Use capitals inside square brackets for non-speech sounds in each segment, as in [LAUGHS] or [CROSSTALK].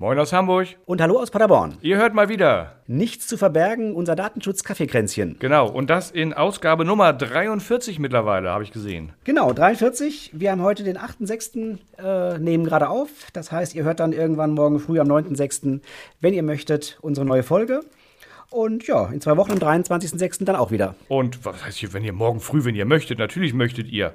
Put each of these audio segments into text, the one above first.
Moin aus Hamburg. Und hallo aus Paderborn. Ihr hört mal wieder. Nichts zu verbergen, unser Datenschutz-Kaffeekränzchen. Genau, und das in Ausgabe Nummer 43 mittlerweile, habe ich gesehen. Genau, 43. Wir haben heute den 8.6., äh, nehmen gerade auf. Das heißt, ihr hört dann irgendwann morgen früh am 9.6., wenn ihr möchtet, unsere neue Folge. Und ja, in zwei Wochen am 23.06. dann auch wieder. Und was heißt hier, wenn ihr morgen früh, wenn ihr möchtet? Natürlich möchtet ihr.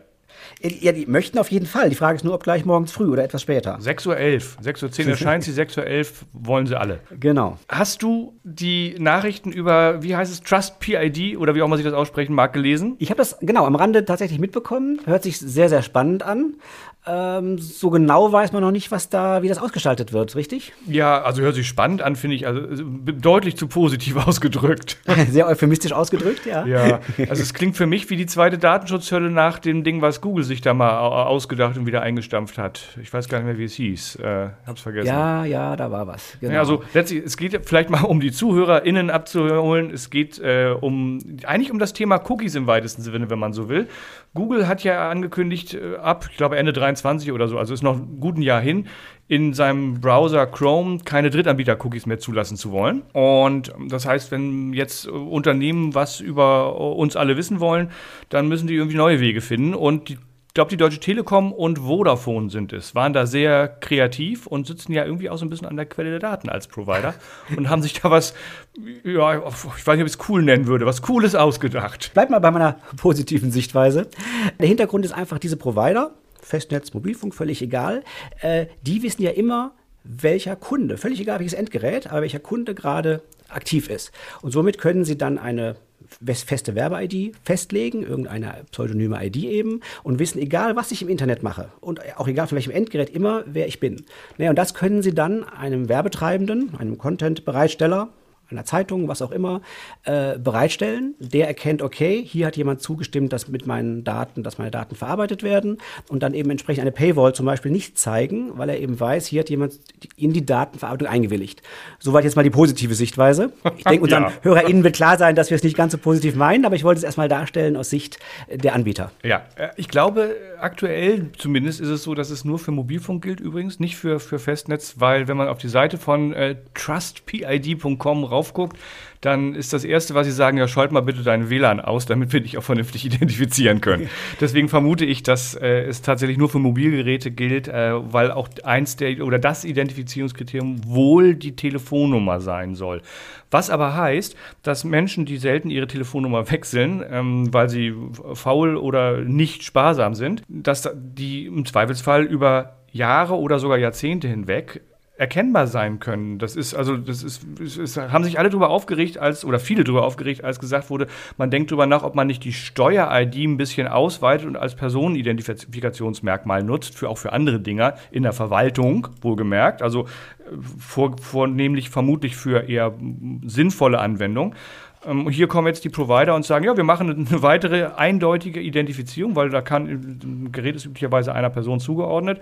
Ja, die möchten auf jeden Fall. Die Frage ist nur, ob gleich morgens früh oder etwas später. 6.11 Uhr. 6.10 Uhr erscheint [LAUGHS] sie, 6.11 Uhr wollen sie alle. Genau. Hast du die Nachrichten über, wie heißt es, Trust PID oder wie auch immer sich das aussprechen mag, gelesen? Ich habe das genau am Rande tatsächlich mitbekommen. Hört sich sehr, sehr spannend an. Ähm, so genau weiß man noch nicht, was da, wie das ausgestaltet wird, richtig? Ja, also hört sich spannend an, finde ich. Also deutlich zu positiv [LAUGHS] ausgedrückt. [LAUGHS] Sehr euphemistisch ausgedrückt, ja. Ja, also es klingt für mich wie die zweite Datenschutzhölle nach dem Ding, was Google sich da mal ausgedacht und wieder eingestampft hat. Ich weiß gar nicht mehr, wie es hieß. Äh, hab's vergessen. Ja, ja, da war was. Genau. Ja, also letztlich, es geht vielleicht mal um die ZuhörerInnen abzuholen. Es geht äh, um eigentlich um das Thema Cookies im weitesten Sinne, wenn man so will. Google hat ja angekündigt, äh, ab, ich glaube, Ende 23 oder so, also ist noch ein guten Jahr hin, in seinem Browser Chrome keine Drittanbieter-Cookies mehr zulassen zu wollen. Und das heißt, wenn jetzt Unternehmen was über uns alle wissen wollen, dann müssen die irgendwie neue Wege finden. Und die glaube, die Deutsche Telekom und Vodafone sind es, waren da sehr kreativ und sitzen ja irgendwie auch so ein bisschen an der Quelle der Daten als Provider [LAUGHS] und haben sich da was, ja, ich weiß nicht, ob ich es cool nennen würde, was Cooles ausgedacht. Bleib mal bei meiner [LAUGHS] positiven Sichtweise. Der Hintergrund ist einfach, diese Provider, Festnetz, Mobilfunk, völlig egal, äh, die wissen ja immer, welcher Kunde, völlig egal welches Endgerät, aber welcher Kunde gerade aktiv ist. Und somit können sie dann eine feste Werbe-ID festlegen, irgendeine pseudonyme ID eben und wissen, egal was ich im Internet mache und auch egal von welchem Endgerät, immer wer ich bin. Naja, und das können Sie dann einem Werbetreibenden, einem Content-Bereitsteller, einer Zeitung, was auch immer, äh, bereitstellen. Der erkennt, okay, hier hat jemand zugestimmt, dass mit meinen Daten, dass meine Daten verarbeitet werden und dann eben entsprechend eine Paywall zum Beispiel nicht zeigen, weil er eben weiß, hier hat jemand in die Datenverarbeitung eingewilligt. Soweit jetzt mal die positive Sichtweise. Ich denke, [LAUGHS] unseren ja. HörerInnen wird klar sein, dass wir es nicht ganz so positiv meinen, aber ich wollte es erstmal darstellen aus Sicht der Anbieter. Ja, äh, ich glaube, aktuell zumindest ist es so, dass es nur für Mobilfunk gilt übrigens, nicht für, für Festnetz, weil wenn man auf die Seite von äh, trustpid.com raufguckt, dann ist das Erste, was sie sagen, ja, schalt mal bitte deinen WLAN aus, damit wir dich auch vernünftig [LAUGHS] identifizieren können. Deswegen vermute ich, dass äh, es tatsächlich nur für Mobilgeräte gilt, äh, weil auch eins der oder das Identifizierungskriterium wohl die Telefonnummer sein soll. Was aber heißt, dass Menschen, die selten ihre Telefonnummer [LAUGHS] wechseln, ähm, weil sie faul oder nicht sparsam sind, dass die im Zweifelsfall über Jahre oder sogar Jahrzehnte hinweg erkennbar sein können. Das ist also, das ist, es, es haben sich alle darüber aufgeregt, als oder viele darüber aufgeregt, als gesagt wurde, man denkt darüber nach, ob man nicht die Steuer-ID ein bisschen ausweitet und als Personenidentifikationsmerkmal nutzt, für auch für andere Dinger in der Verwaltung, wohlgemerkt. Also äh, vor, vornehmlich vermutlich für eher sinnvolle Anwendung. Ähm, hier kommen jetzt die Provider und sagen, ja, wir machen eine weitere eindeutige Identifizierung, weil da kann ein Gerät ist üblicherweise einer Person zugeordnet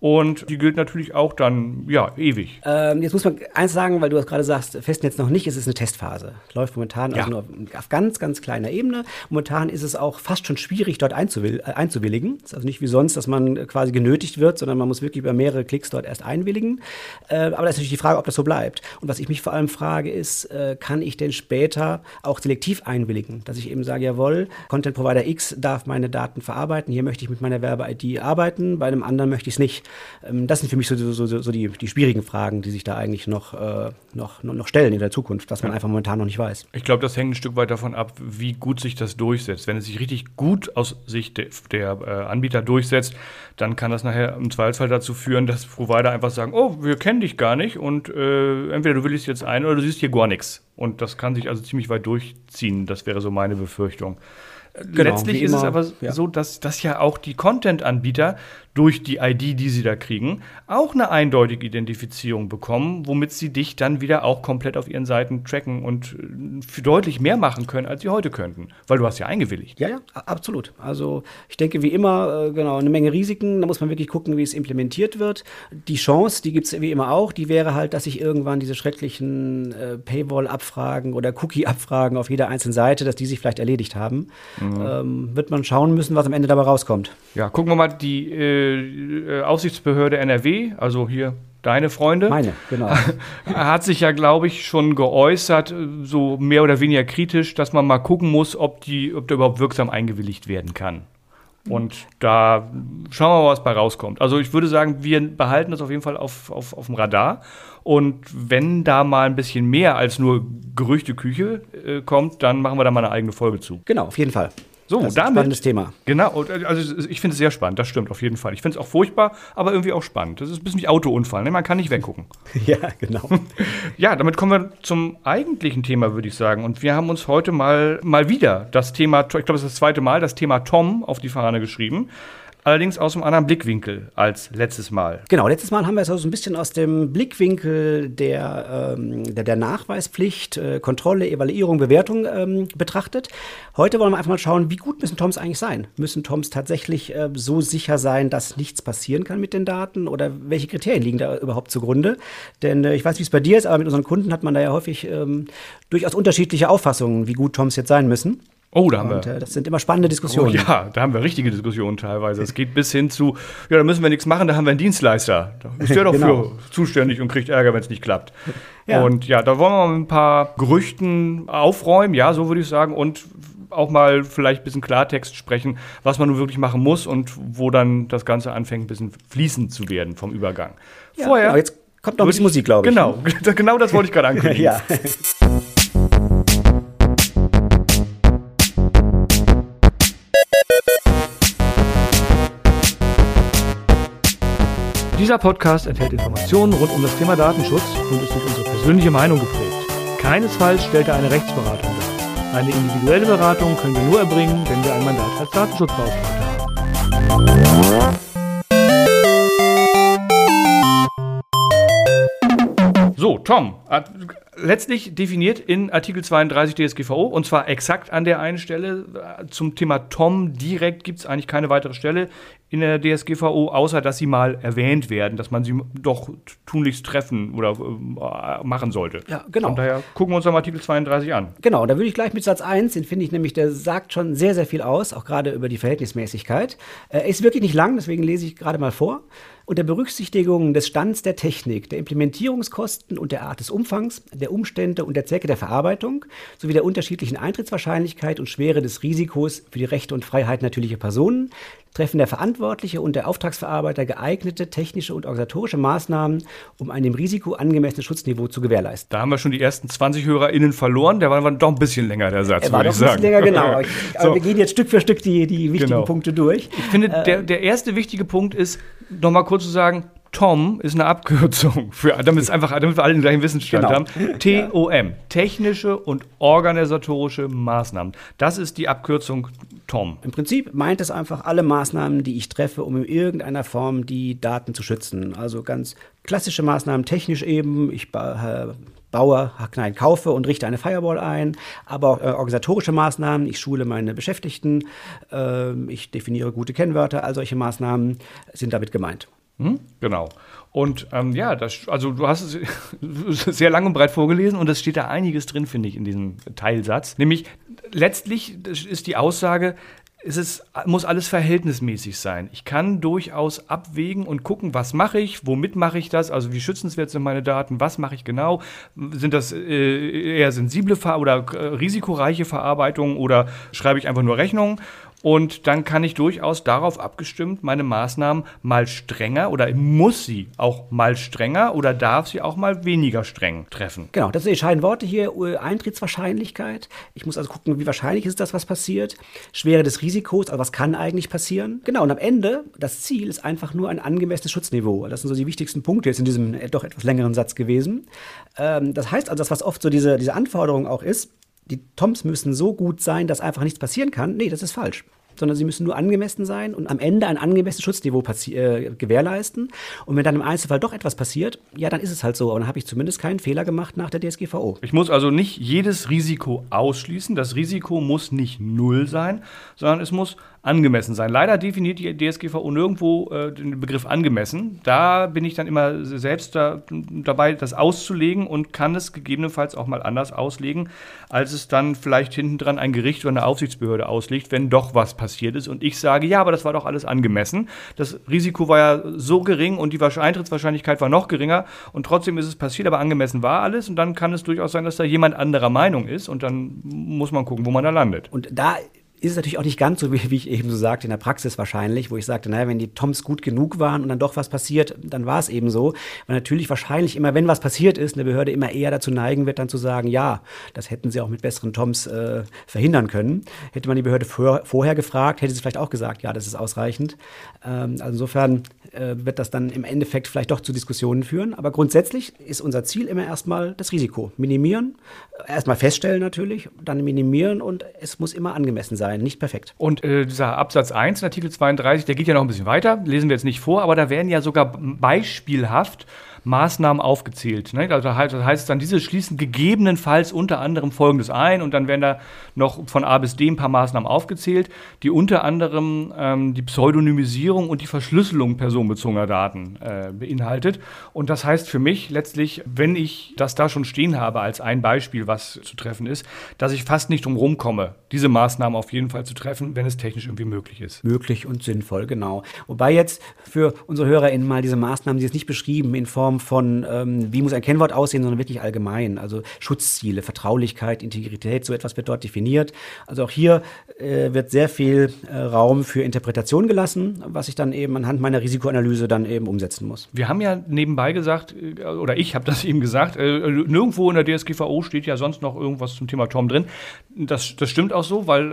und die gilt natürlich auch dann ja ewig. Ähm, jetzt muss man eins sagen, weil du das gerade sagst, Festnetz noch nicht, es ist eine Testphase. Läuft momentan ja. also nur auf ganz, ganz kleiner Ebene. Momentan ist es auch fast schon schwierig, dort einzuwill äh, einzuwilligen. Es ist also nicht wie sonst, dass man quasi genötigt wird, sondern man muss wirklich über mehrere Klicks dort erst einwilligen. Äh, aber da ist natürlich die Frage, ob das so bleibt. Und was ich mich vor allem frage, ist, äh, kann ich denn später auch selektiv einwilligen, dass ich eben sage, jawohl, Content Provider X darf meine Daten verarbeiten, hier möchte ich mit meiner Werbe-ID arbeiten, bei einem anderen möchte ich es nicht. Ähm, das sind für mich so, so, so, so die, die, schwierigen Fragen, die sich da eigentlich noch, äh, noch, noch stellen in der Zukunft, was man einfach momentan noch nicht weiß. Ich glaube, das hängt ein Stück weit davon ab, wie gut sich das durchsetzt. Wenn es sich richtig gut aus Sicht der, der äh, Anbieter durchsetzt, dann kann das nachher im Zweifelsfall dazu führen, dass Provider einfach sagen, oh, wir kennen dich gar nicht und äh, entweder du willst jetzt ein oder du siehst hier gar nichts. Und das kann sich also ziemlich weit durchziehen. Das wäre so meine Befürchtung. Genau, Letztlich ist immer, es aber ja. so, dass, dass ja auch die Content-Anbieter durch die ID, die sie da kriegen, auch eine eindeutige Identifizierung bekommen, womit sie dich dann wieder auch komplett auf ihren Seiten tracken und äh, deutlich mehr machen können, als sie heute könnten. Weil du hast ja eingewilligt. Ja, ja, absolut. Also ich denke, wie immer, äh, genau, eine Menge Risiken. Da muss man wirklich gucken, wie es implementiert wird. Die Chance, die gibt es wie immer auch, die wäre halt, dass sich irgendwann diese schrecklichen äh, Paywall-Abfragen oder Cookie-Abfragen auf jeder einzelnen Seite, dass die sich vielleicht erledigt haben. Mhm. Ähm, wird man schauen müssen, was am Ende dabei rauskommt. Ja, gucken wir mal die äh, äh, Aufsichtsbehörde NRW, also hier deine Freunde. Meine, genau. [LAUGHS] hat sich ja, glaube ich, schon geäußert, so mehr oder weniger kritisch, dass man mal gucken muss, ob, die, ob der überhaupt wirksam eingewilligt werden kann. Und da schauen wir mal, was bei rauskommt. Also ich würde sagen, wir behalten das auf jeden Fall auf, auf, auf dem Radar. Und wenn da mal ein bisschen mehr als nur Gerüchteküche äh, kommt, dann machen wir da mal eine eigene Folge zu. Genau, auf jeden Fall. So, das ist ein spannendes Thema. Genau, also ich finde es sehr spannend, das stimmt auf jeden Fall. Ich finde es auch furchtbar, aber irgendwie auch spannend. Das ist ein bisschen wie Autounfall, ne? man kann nicht weggucken. [LAUGHS] ja, genau. [LAUGHS] ja, damit kommen wir zum eigentlichen Thema, würde ich sagen. Und wir haben uns heute mal, mal wieder das Thema, ich glaube, es ist das zweite Mal, das Thema Tom auf die Fahne geschrieben allerdings aus einem anderen Blickwinkel als letztes Mal. Genau, letztes Mal haben wir es also ein bisschen aus dem Blickwinkel der, ähm, der, der, Nachweispflicht, äh, Kontrolle, Evaluierung, Bewertung ähm, betrachtet. Heute wollen wir einfach mal schauen, wie gut müssen Toms eigentlich sein? Müssen Toms tatsächlich äh, so sicher sein, dass nichts passieren kann mit den Daten? Oder welche Kriterien liegen da überhaupt zugrunde? Denn äh, ich weiß, wie es bei dir ist, aber mit unseren Kunden hat man da ja häufig ähm, durchaus unterschiedliche Auffassungen, wie gut Toms jetzt sein müssen. Oh, da haben und, wir. Äh, das sind immer spannende Diskussionen. Oh, ja, da haben wir richtige Diskussionen teilweise. Es geht bis hin zu, ja, da müssen wir nichts machen, da haben wir einen Dienstleister. Da ist der [LAUGHS] doch genau. für zuständig und kriegt Ärger, wenn es nicht klappt. Ja. Und ja, da wollen wir mal ein paar Gerüchten aufräumen, ja, so würde ich sagen, und auch mal vielleicht ein bisschen Klartext sprechen, was man nun wirklich machen muss und wo dann das Ganze anfängt, ein bisschen fließend zu werden vom Übergang. Ja, Vorher. Genau, jetzt kommt noch ein bisschen Musik, glaube ich. Genau, [LAUGHS] genau das wollte ich gerade [LAUGHS] ankündigen. ja. Dieser Podcast enthält Informationen rund um das Thema Datenschutz und ist durch unsere persönliche Meinung geprägt. Keinesfalls stellt er eine Rechtsberatung dar. Eine individuelle Beratung können wir nur erbringen, wenn wir ein Mandat als Datenschutzbeauftragter haben. So, Tom, letztlich definiert in Artikel 32 DSGVO und zwar exakt an der einen Stelle. Zum Thema Tom direkt gibt es eigentlich keine weitere Stelle in der DSGVO, außer dass sie mal erwähnt werden, dass man sie doch tunlichst treffen oder äh, machen sollte. Ja, genau. Von daher gucken wir uns dann Artikel 32 an. Genau, da würde ich gleich mit Satz 1, den finde ich nämlich, der sagt schon sehr, sehr viel aus, auch gerade über die Verhältnismäßigkeit. Er ist wirklich nicht lang, deswegen lese ich gerade mal vor. Unter Berücksichtigung des Stands der Technik, der Implementierungskosten und der Art des Umfangs, der Umstände und der Zwecke der Verarbeitung sowie der unterschiedlichen Eintrittswahrscheinlichkeit und Schwere des Risikos für die Rechte und Freiheit natürlicher Personen treffen der Verantwortliche und der Auftragsverarbeiter geeignete technische und organisatorische Maßnahmen, um ein dem Risiko angemessenes Schutzniveau zu gewährleisten. Da haben wir schon die ersten 20 HörerInnen verloren. Der war doch ein bisschen länger, der Satz, er war würde ich sagen. Ein bisschen länger, genau. [LAUGHS] Ich, aber wir gehen jetzt Stück für Stück die, die wichtigen genau. Punkte durch. Ich finde, äh, der, der erste wichtige Punkt ist, nochmal kurz zu sagen, TOM ist eine Abkürzung für, damit es einfach, damit wir alle den gleichen Wissensstand genau. haben. TOM, technische und organisatorische Maßnahmen. Das ist die Abkürzung TOM. Im Prinzip meint es einfach alle Maßnahmen, die ich treffe, um in irgendeiner Form die Daten zu schützen. Also ganz klassische Maßnahmen, technisch eben. Ich äh, baue, nein, kaufe und richte eine Firewall ein, aber auch äh, organisatorische Maßnahmen. Ich schule meine Beschäftigten, äh, ich definiere gute Kennwörter. All solche Maßnahmen sind damit gemeint. Hm? Genau. Und ähm, ja, das, also du hast es [LAUGHS] sehr lang und breit vorgelesen und es steht da einiges drin, finde ich, in diesem Teilsatz. Nämlich letztlich ist die Aussage, es ist, muss alles verhältnismäßig sein. Ich kann durchaus abwägen und gucken, was mache ich, womit mache ich das, also wie schützenswert sind meine Daten, was mache ich genau, sind das äh, eher sensible Ver oder äh, risikoreiche Verarbeitungen oder schreibe ich einfach nur Rechnungen und dann kann ich durchaus darauf abgestimmt meine Maßnahmen mal strenger oder muss sie auch mal strenger oder darf sie auch mal weniger streng treffen. Genau, das sind die entscheidenden Worte hier. Eintrittswahrscheinlichkeit. Ich muss also gucken, wie wahrscheinlich ist das, was passiert. Schwere des Risikos, also was kann eigentlich passieren. Genau, und am Ende, das Ziel ist einfach nur ein angemessenes Schutzniveau. Das sind so die wichtigsten Punkte jetzt in diesem äh, doch etwas längeren Satz gewesen. Ähm, das heißt also, das, was oft so diese, diese Anforderung auch ist, die Toms müssen so gut sein, dass einfach nichts passieren kann. Nee, das ist falsch sondern sie müssen nur angemessen sein und am Ende ein angemessenes Schutzniveau äh, gewährleisten. Und wenn dann im Einzelfall doch etwas passiert, ja, dann ist es halt so. Aber dann habe ich zumindest keinen Fehler gemacht nach der DSGVO. Ich muss also nicht jedes Risiko ausschließen. Das Risiko muss nicht null sein, sondern es muss angemessen sein. Leider definiert die DSGVO nirgendwo äh, den Begriff angemessen. Da bin ich dann immer selbst da, dabei, das auszulegen und kann es gegebenenfalls auch mal anders auslegen, als es dann vielleicht hinten dran ein Gericht oder eine Aufsichtsbehörde auslegt, wenn doch was passiert ist und ich sage, ja, aber das war doch alles angemessen. Das Risiko war ja so gering und die Eintrittswahrscheinlichkeit war noch geringer und trotzdem ist es passiert, aber angemessen war alles und dann kann es durchaus sein, dass da jemand anderer Meinung ist und dann muss man gucken, wo man da landet. Und da ist es natürlich auch nicht ganz so, wie, wie, ich eben so sagte, in der Praxis wahrscheinlich, wo ich sagte, naja, wenn die Toms gut genug waren und dann doch was passiert, dann war es eben so. Weil natürlich wahrscheinlich immer, wenn was passiert ist, eine Behörde immer eher dazu neigen wird, dann zu sagen, ja, das hätten sie auch mit besseren Toms äh, verhindern können. Hätte man die Behörde vor, vorher gefragt, hätte sie vielleicht auch gesagt, ja, das ist ausreichend. Ähm, also insofern äh, wird das dann im Endeffekt vielleicht doch zu Diskussionen führen. Aber grundsätzlich ist unser Ziel immer erstmal das Risiko minimieren, erstmal feststellen natürlich, dann minimieren und es muss immer angemessen sein, nicht perfekt. Und äh, dieser Absatz 1 in Artikel 32, der geht ja noch ein bisschen weiter, lesen wir jetzt nicht vor, aber da werden ja sogar beispielhaft Maßnahmen aufgezählt. Ne? Also das heißt dann, diese schließen gegebenenfalls unter anderem Folgendes ein und dann werden da noch von A bis D ein paar Maßnahmen aufgezählt, die unter anderem ähm, die Pseudonymisierung und die Verschlüsselung personenbezogener Daten äh, beinhaltet. Und das heißt für mich letztlich, wenn ich das da schon stehen habe als ein Beispiel, was zu treffen ist, dass ich fast nicht drum rumkomme, diese Maßnahmen auf jeden Fall zu treffen, wenn es technisch irgendwie möglich ist. Möglich und sinnvoll, genau. Wobei jetzt für unsere HörerInnen mal diese Maßnahmen, die jetzt nicht beschrieben in Form Form von, ähm, wie muss ein Kennwort aussehen, sondern wirklich allgemein. Also Schutzziele, Vertraulichkeit, Integrität, so etwas wird dort definiert. Also auch hier äh, wird sehr viel äh, Raum für Interpretation gelassen, was ich dann eben anhand meiner Risikoanalyse dann eben umsetzen muss. Wir haben ja nebenbei gesagt, äh, oder ich habe das [LAUGHS] eben gesagt, äh, nirgendwo in der DSGVO steht ja sonst noch irgendwas zum Thema Tom drin. Das, das stimmt auch so, weil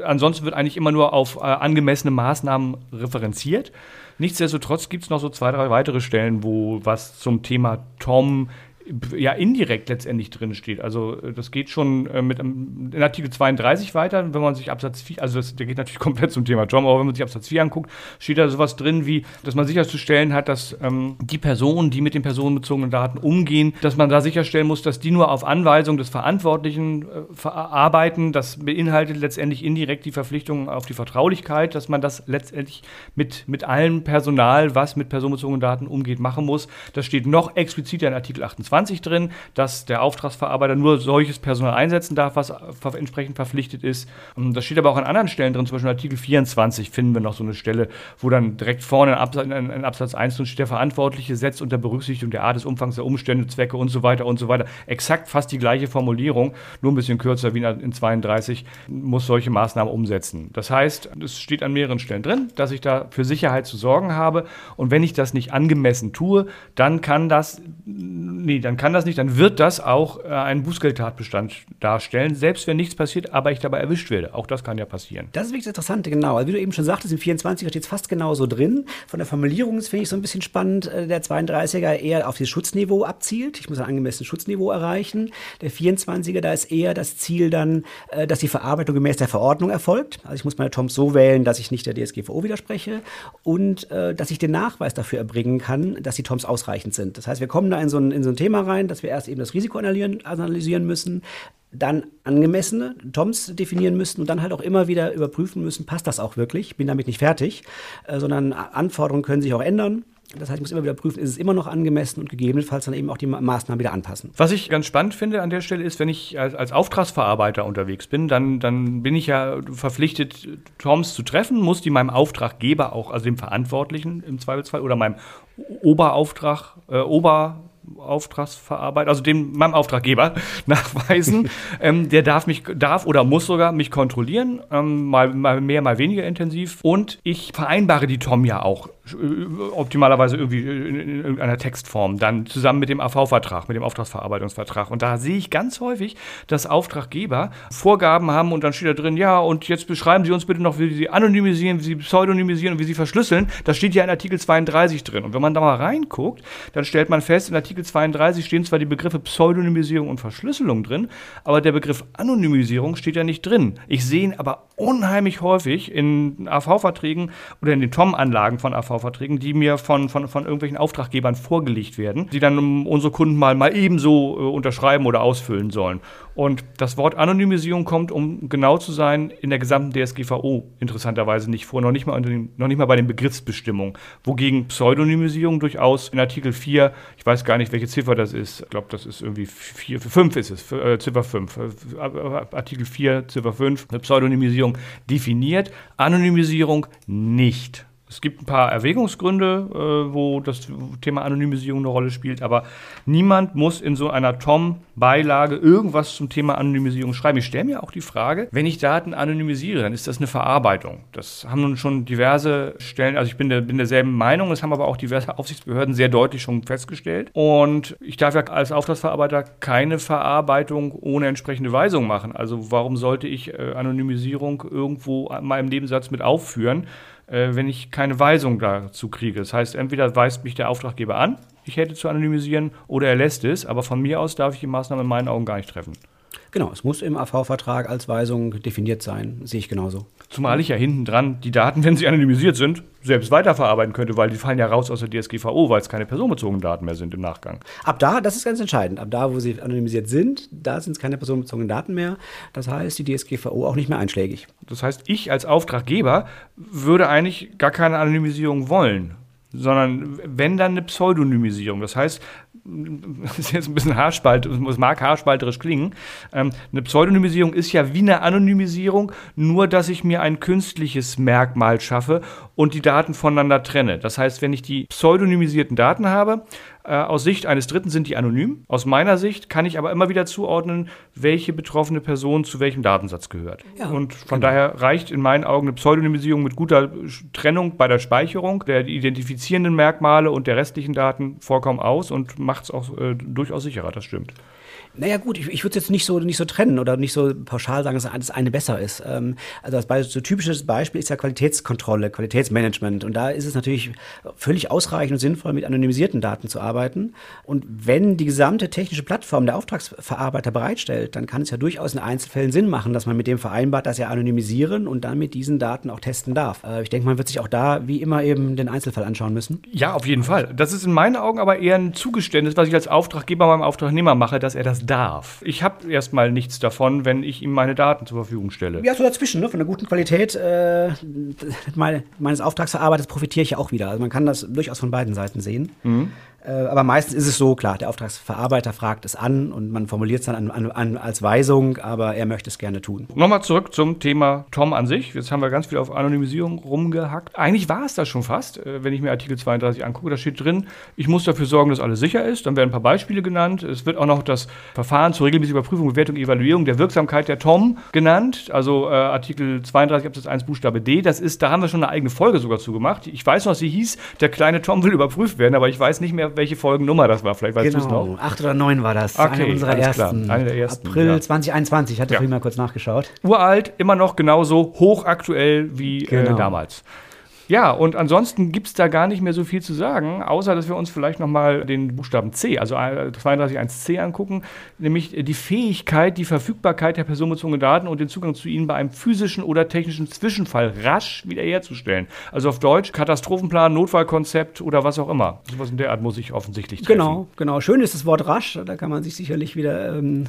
äh, ansonsten wird eigentlich immer nur auf äh, angemessene Maßnahmen referenziert. Nichtsdestotrotz gibt es noch so zwei, drei weitere Stellen, wo was zum Thema Tom ja indirekt letztendlich drin steht. Also äh, das geht schon äh, mit ähm, in Artikel 32 weiter, wenn man sich Absatz 4, also das, der geht natürlich [LAUGHS] komplett zum Thema Tom, aber wenn man sich Absatz 4 anguckt, steht da sowas drin wie, dass man sicherzustellen hat, dass ähm, die Personen, die mit den personenbezogenen Daten umgehen, dass man da sicherstellen muss, dass die nur auf Anweisung des Verantwortlichen äh, verarbeiten. Das beinhaltet letztendlich indirekt die Verpflichtung auf die Vertraulichkeit, dass man das letztendlich mit, mit allem Personal, was mit personenbezogenen Daten umgeht, machen muss. Das steht noch expliziter in Artikel 28 20 drin, dass der Auftragsverarbeiter nur solches Personal einsetzen darf, was entsprechend verpflichtet ist. Das steht aber auch an anderen Stellen drin, zum Beispiel in Artikel 24 finden wir noch so eine Stelle, wo dann direkt vorne in Absatz, in Absatz 1 drin steht, der Verantwortliche setzt unter Berücksichtigung der Art des Umfangs der Umstände, Zwecke und so weiter und so weiter. Exakt fast die gleiche Formulierung, nur ein bisschen kürzer wie in 32, muss solche Maßnahmen umsetzen. Das heißt, es steht an mehreren Stellen drin, dass ich da für Sicherheit zu sorgen habe. Und wenn ich das nicht angemessen tue, dann kann das, nee, dann kann das nicht, dann wird das auch äh, einen Bußgeldtatbestand darstellen, selbst wenn nichts passiert, aber ich dabei erwischt werde. Auch das kann ja passieren. Das ist wirklich interessant, genau. Also wie du eben schon sagtest, im 24er steht es fast genauso drin. Von der Formulierung finde ich so ein bisschen spannend, äh, der 32er eher auf das Schutzniveau abzielt. Ich muss ein angemessenes Schutzniveau erreichen. Der 24er, da ist eher das Ziel dann, äh, dass die Verarbeitung gemäß der Verordnung erfolgt. Also ich muss meine Toms so wählen, dass ich nicht der DSGVO widerspreche und dass ich den Nachweis dafür erbringen kann, dass die Toms ausreichend sind. Das heißt, wir kommen da in so ein, in so ein Thema rein, dass wir erst eben das Risiko analysieren müssen, dann angemessene TOMs definieren müssen und dann halt auch immer wieder überprüfen müssen, passt das auch wirklich? Ich bin damit nicht fertig, äh, sondern Anforderungen können sich auch ändern. Das heißt, ich muss immer wieder prüfen, ist es immer noch angemessen und gegebenenfalls dann eben auch die Maßnahmen wieder anpassen. Was ich ganz spannend finde an der Stelle ist, wenn ich als, als Auftragsverarbeiter unterwegs bin, dann, dann bin ich ja verpflichtet, Toms zu treffen, muss die meinem Auftraggeber auch, also dem Verantwortlichen im Zweifelsfall oder meinem Oberauftrag, äh, Ober Auftragsverarbeiter, also dem meinem Auftraggeber [LAUGHS] nachweisen. [LAUGHS] ähm, der darf mich, darf oder muss sogar mich kontrollieren, ähm, mal, mal mehr, mal weniger intensiv. Und ich vereinbare die Tom ja auch optimalerweise irgendwie in irgendeiner Textform, dann zusammen mit dem AV-Vertrag, mit dem Auftragsverarbeitungsvertrag. Und da sehe ich ganz häufig, dass Auftraggeber Vorgaben haben und dann steht da drin, ja, und jetzt beschreiben Sie uns bitte noch, wie Sie anonymisieren, wie Sie pseudonymisieren und wie Sie verschlüsseln. Das steht ja in Artikel 32 drin. Und wenn man da mal reinguckt, dann stellt man fest, in Artikel 32 stehen zwar die Begriffe Pseudonymisierung und Verschlüsselung drin, aber der Begriff Anonymisierung steht ja nicht drin. Ich sehe ihn aber unheimlich häufig in AV-Verträgen oder in den TOM-Anlagen von AV verträgen die mir von, von, von irgendwelchen Auftraggebern vorgelegt werden, die dann unsere Kunden mal, mal ebenso äh, unterschreiben oder ausfüllen sollen. Und das Wort Anonymisierung kommt, um genau zu sein, in der gesamten DSGVO interessanterweise nicht vor, noch nicht mal, den, noch nicht mal bei den Begriffsbestimmungen. Wogegen Pseudonymisierung durchaus in Artikel 4, ich weiß gar nicht, welche Ziffer das ist, ich glaube, das ist irgendwie 4, 5 ist es, äh, Ziffer 5. Äh, Artikel 4, Ziffer 5, eine Pseudonymisierung definiert, Anonymisierung nicht. Es gibt ein paar Erwägungsgründe, äh, wo das Thema Anonymisierung eine Rolle spielt, aber niemand muss in so einer TOM-Beilage irgendwas zum Thema Anonymisierung schreiben. Ich stelle mir auch die Frage, wenn ich Daten anonymisiere, dann ist das eine Verarbeitung. Das haben nun schon diverse Stellen, also ich bin, der, bin derselben Meinung, das haben aber auch diverse Aufsichtsbehörden sehr deutlich schon festgestellt. Und ich darf ja als Auftragsverarbeiter keine Verarbeitung ohne entsprechende Weisung machen. Also warum sollte ich äh, Anonymisierung irgendwo in meinem Nebensatz mit aufführen? Äh, wenn ich keine Weisung dazu kriege. Das heißt, entweder weist mich der Auftraggeber an, ich hätte zu anonymisieren, oder er lässt es, aber von mir aus darf ich die Maßnahme in meinen Augen gar nicht treffen. Genau, es muss im AV-Vertrag als Weisung definiert sein, sehe ich genauso. Zumal ich ja hinten dran die Daten, wenn sie anonymisiert sind, selbst weiterverarbeiten könnte, weil die fallen ja raus aus der DSGVO, weil es keine personenbezogenen Daten mehr sind im Nachgang. Ab da, das ist ganz entscheidend, ab da, wo sie anonymisiert sind, da sind es keine personenbezogenen Daten mehr. Das heißt, die DSGVO auch nicht mehr einschlägig. Das heißt, ich als Auftraggeber würde eigentlich gar keine Anonymisierung wollen, sondern wenn dann eine Pseudonymisierung. Das heißt, das [LAUGHS] ist jetzt ein bisschen haarspalt, es mag haarspalterisch klingen. Ähm, eine Pseudonymisierung ist ja wie eine Anonymisierung, nur dass ich mir ein künstliches Merkmal schaffe und die Daten voneinander trenne. Das heißt, wenn ich die pseudonymisierten Daten habe, aus Sicht eines Dritten sind die anonym. Aus meiner Sicht kann ich aber immer wieder zuordnen, welche betroffene Person zu welchem Datensatz gehört. Ja, und von genau. daher reicht in meinen Augen eine Pseudonymisierung mit guter Trennung bei der Speicherung der identifizierenden Merkmale und der restlichen Daten vollkommen aus und macht es auch äh, durchaus sicherer, das stimmt. Naja gut, ich, ich würde es jetzt nicht so, nicht so trennen oder nicht so pauschal sagen, dass das eine besser ist. Ähm, also das Beispiel, so typisches Beispiel ist ja Qualitätskontrolle, Qualitätsmanagement. Und da ist es natürlich völlig ausreichend und sinnvoll, mit anonymisierten Daten zu arbeiten. Und wenn die gesamte technische Plattform der Auftragsverarbeiter bereitstellt, dann kann es ja durchaus in Einzelfällen Sinn machen, dass man mit dem vereinbart, dass er anonymisieren und dann mit diesen Daten auch testen darf. Äh, ich denke, man wird sich auch da wie immer eben den Einzelfall anschauen müssen. Ja, auf jeden Fall. Das ist in meinen Augen aber eher ein Zugeständnis, was ich als Auftraggeber meinem Auftragnehmer mache, dass er das darf. Ich habe erstmal nichts davon, wenn ich ihm meine Daten zur Verfügung stelle. Ja, so dazwischen, ne? von der guten Qualität äh, meines Auftragsverarbeiters profitiere ich ja auch wieder. Also man kann das durchaus von beiden Seiten sehen. Mhm. Äh, aber meistens ist es so, klar, der Auftragsverarbeiter fragt es an und man formuliert es dann an, an, an, als Weisung, aber er möchte es gerne tun. Nochmal zurück zum Thema Tom an sich. Jetzt haben wir ganz viel auf Anonymisierung rumgehackt. Eigentlich war es das schon fast, äh, wenn ich mir Artikel 32 angucke. Da steht drin, ich muss dafür sorgen, dass alles sicher ist. Dann werden ein paar Beispiele genannt. Es wird auch noch das Verfahren zur regelmäßigen Überprüfung, Bewertung, Evaluierung der Wirksamkeit der Tom genannt. Also äh, Artikel 32 Absatz 1 Buchstabe D. Das ist, da haben wir schon eine eigene Folge sogar zu gemacht. Ich weiß noch, sie hieß, der kleine Tom will überprüft werden, aber ich weiß nicht mehr, welche Folgennummer das war. Vielleicht weißt genau. du es noch. Acht oder neun war das. Okay, eine unserer ersten. Eine der ersten. April ja. 2021. Ich hatte ja. vorhin mal kurz nachgeschaut. Uralt, immer noch genauso hochaktuell wie äh, genau. äh, damals. Ja, und ansonsten gibt es da gar nicht mehr so viel zu sagen, außer dass wir uns vielleicht nochmal den Buchstaben C, also 32.1c angucken, nämlich die Fähigkeit, die Verfügbarkeit der personenbezogenen Daten und den Zugang zu ihnen bei einem physischen oder technischen Zwischenfall rasch wiederherzustellen. Also auf Deutsch Katastrophenplan, Notfallkonzept oder was auch immer. So was in der Art muss ich offensichtlich treffen. Genau, genau. Schön ist das Wort rasch, da kann man sich sicherlich wieder ähm,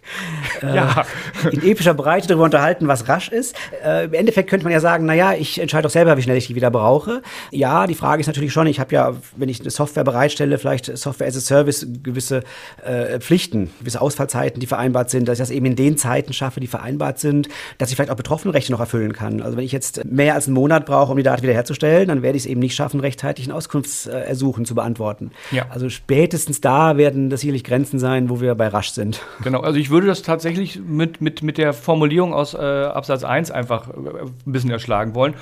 [LAUGHS] äh, in epischer Breite darüber unterhalten, was rasch ist. Äh, Im Endeffekt könnte man ja sagen, naja, ich entscheide doch selber, wie schnell ich ich die wieder brauche. Ja, die Frage ist natürlich schon, ich habe ja, wenn ich eine Software bereitstelle, vielleicht Software as a Service, gewisse äh, Pflichten, gewisse Ausfallzeiten, die vereinbart sind, dass ich das eben in den Zeiten schaffe, die vereinbart sind, dass ich vielleicht auch Betroffenenrechte noch erfüllen kann. Also wenn ich jetzt mehr als einen Monat brauche, um die Daten wiederherzustellen, dann werde ich es eben nicht schaffen, rechtzeitig ein Auskunftsersuchen zu beantworten. Ja. Also spätestens da werden das sicherlich Grenzen sein, wo wir bei rasch sind. Genau, also ich würde das tatsächlich mit, mit, mit der Formulierung aus äh, Absatz 1 einfach äh, ein bisschen erschlagen wollen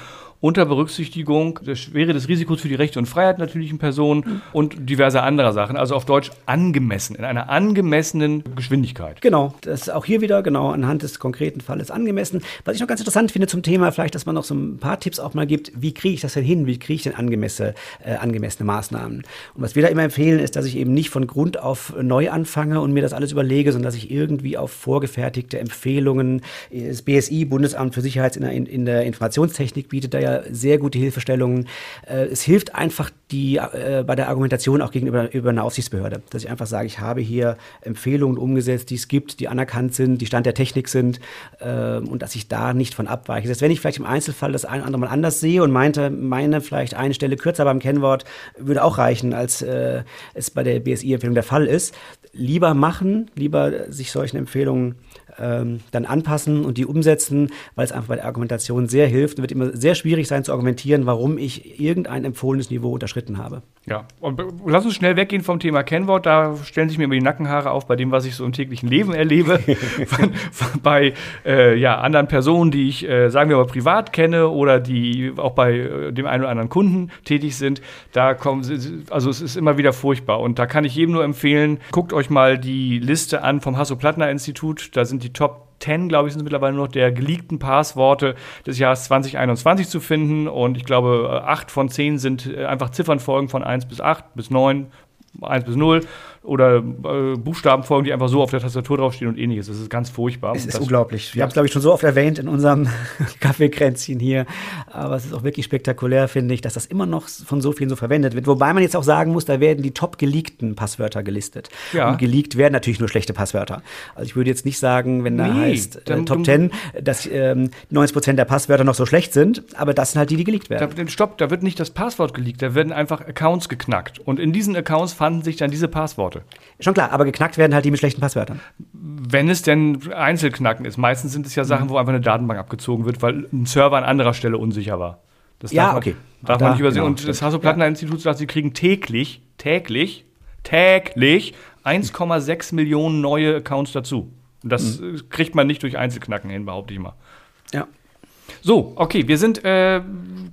unter Berücksichtigung der Schwere des Risikos für die Rechte und Freiheit natürlichen Personen und diverse andere Sachen. Also auf Deutsch angemessen, in einer angemessenen Geschwindigkeit. Genau, das ist auch hier wieder genau anhand des konkreten Falles angemessen. Was ich noch ganz interessant finde zum Thema, vielleicht, dass man noch so ein paar Tipps auch mal gibt, wie kriege ich das denn hin, wie kriege ich denn angemessene, äh, angemessene Maßnahmen. Und was wir da immer empfehlen, ist, dass ich eben nicht von Grund auf neu anfange und mir das alles überlege, sondern dass ich irgendwie auf vorgefertigte Empfehlungen, das BSI, Bundesamt für Sicherheit in der, in der Informationstechnik bietet da ja sehr gute Hilfestellungen. Äh, es hilft einfach die, äh, bei der Argumentation auch gegenüber über eine Aufsichtsbehörde, dass ich einfach sage, ich habe hier Empfehlungen umgesetzt, die es gibt, die anerkannt sind, die Stand der Technik sind äh, und dass ich da nicht von abweiche. Heißt, wenn ich vielleicht im Einzelfall das ein oder andere Mal anders sehe und meinte, meine vielleicht eine Stelle kürzer beim Kennwort würde auch reichen, als äh, es bei der BSI-Empfehlung der Fall ist, lieber machen, lieber sich solchen Empfehlungen ähm, dann anpassen und die umsetzen, weil es einfach bei der Argumentation sehr hilft. Es wird immer sehr schwierig sein zu argumentieren, warum ich irgendein empfohlenes Niveau unterschritten habe. Ja, und lass uns schnell weggehen vom Thema Kennwort. Da stellen sich mir immer die Nackenhaare auf bei dem, was ich so im täglichen Leben erlebe. [LAUGHS] von, von, bei äh, ja, anderen Personen, die ich, äh, sagen wir mal, privat kenne oder die auch bei äh, dem einen oder anderen Kunden tätig sind. Da kommen, also es ist immer wieder furchtbar. Und da kann ich jedem nur empfehlen, guckt euch mal die Liste an vom Hasso-Plattner-Institut. Da sind die Top 10, glaube ich, sind mittlerweile noch der geleakten Passworte des Jahres 2021 zu finden. Und ich glaube, acht von zehn sind äh, einfach Ziffernfolgen von 1 bis 8 bis 9, 1 bis 0 oder äh, Buchstabenfolgen, die einfach so auf der Tastatur draufstehen und ähnliches. Das ist ganz furchtbar. Es ist unglaublich. Wir haben es, glaube ich, schon so oft erwähnt in unserem [LAUGHS] Kaffeekränzchen hier. Aber es ist auch wirklich spektakulär, finde ich, dass das immer noch von so vielen so verwendet wird. Wobei man jetzt auch sagen muss, da werden die top geleakten Passwörter gelistet. Ja. Und geleakt werden natürlich nur schlechte Passwörter. Also ich würde jetzt nicht sagen, wenn da nee, heißt äh, Top 10, dass ähm, 90 Prozent der Passwörter noch so schlecht sind, aber das sind halt die, die geleakt werden. Da, stopp, da wird nicht das Passwort geleakt, da werden einfach Accounts geknackt. Und in diesen Accounts fanden sich dann diese Passworte. Passworte. Schon klar, aber geknackt werden halt die mit schlechten Passwörtern. Wenn es denn Einzelknacken ist. Meistens sind es ja Sachen, mhm. wo einfach eine Datenbank abgezogen wird, weil ein Server an anderer Stelle unsicher war. Das ja, man, okay. Darf da, man nicht übersehen. Genau, Und das Hasso-Plattner-Institut sagt, sie kriegen täglich, täglich, täglich 1,6 Millionen neue Accounts dazu. Und das mhm. kriegt man nicht durch Einzelknacken hin, behaupte ich mal. Ja. So, okay, wir sind äh,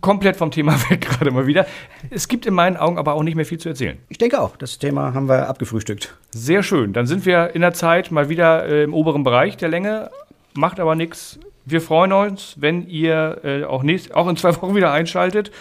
komplett vom Thema [LAUGHS] weg gerade mal wieder. Es gibt in meinen Augen aber auch nicht mehr viel zu erzählen. Ich denke auch, das Thema haben wir abgefrühstückt. Sehr schön. Dann sind wir in der Zeit mal wieder äh, im oberen Bereich der Länge. Macht aber nichts. Wir freuen uns, wenn ihr äh, auch, nächst, auch in zwei [LAUGHS] Wochen wieder einschaltet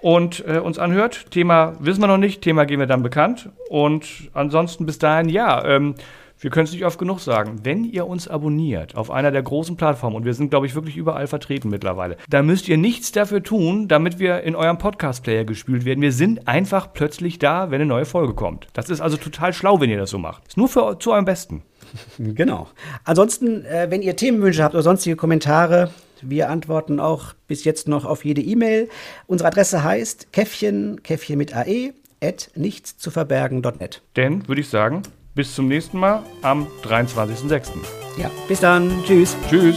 und äh, uns anhört. Thema wissen wir noch nicht, Thema geben wir dann bekannt. Und ansonsten bis dahin, ja. Ähm, wir können es nicht oft genug sagen, wenn ihr uns abonniert auf einer der großen Plattformen, und wir sind, glaube ich, wirklich überall vertreten mittlerweile, da müsst ihr nichts dafür tun, damit wir in eurem Podcast-Player gespielt werden. Wir sind einfach plötzlich da, wenn eine neue Folge kommt. Das ist also total schlau, wenn ihr das so macht. Ist nur für, zu eurem Besten. [LAUGHS] Genau. Ansonsten, äh, wenn ihr Themenwünsche habt oder sonstige Kommentare, wir antworten auch bis jetzt noch auf jede E-Mail. Unsere Adresse heißt käffchen, käffchen mit ae, at nichtszuverbergen.net. Denn, würde ich sagen, bis zum nächsten Mal am 23.06. Ja, bis dann. Tschüss. Tschüss.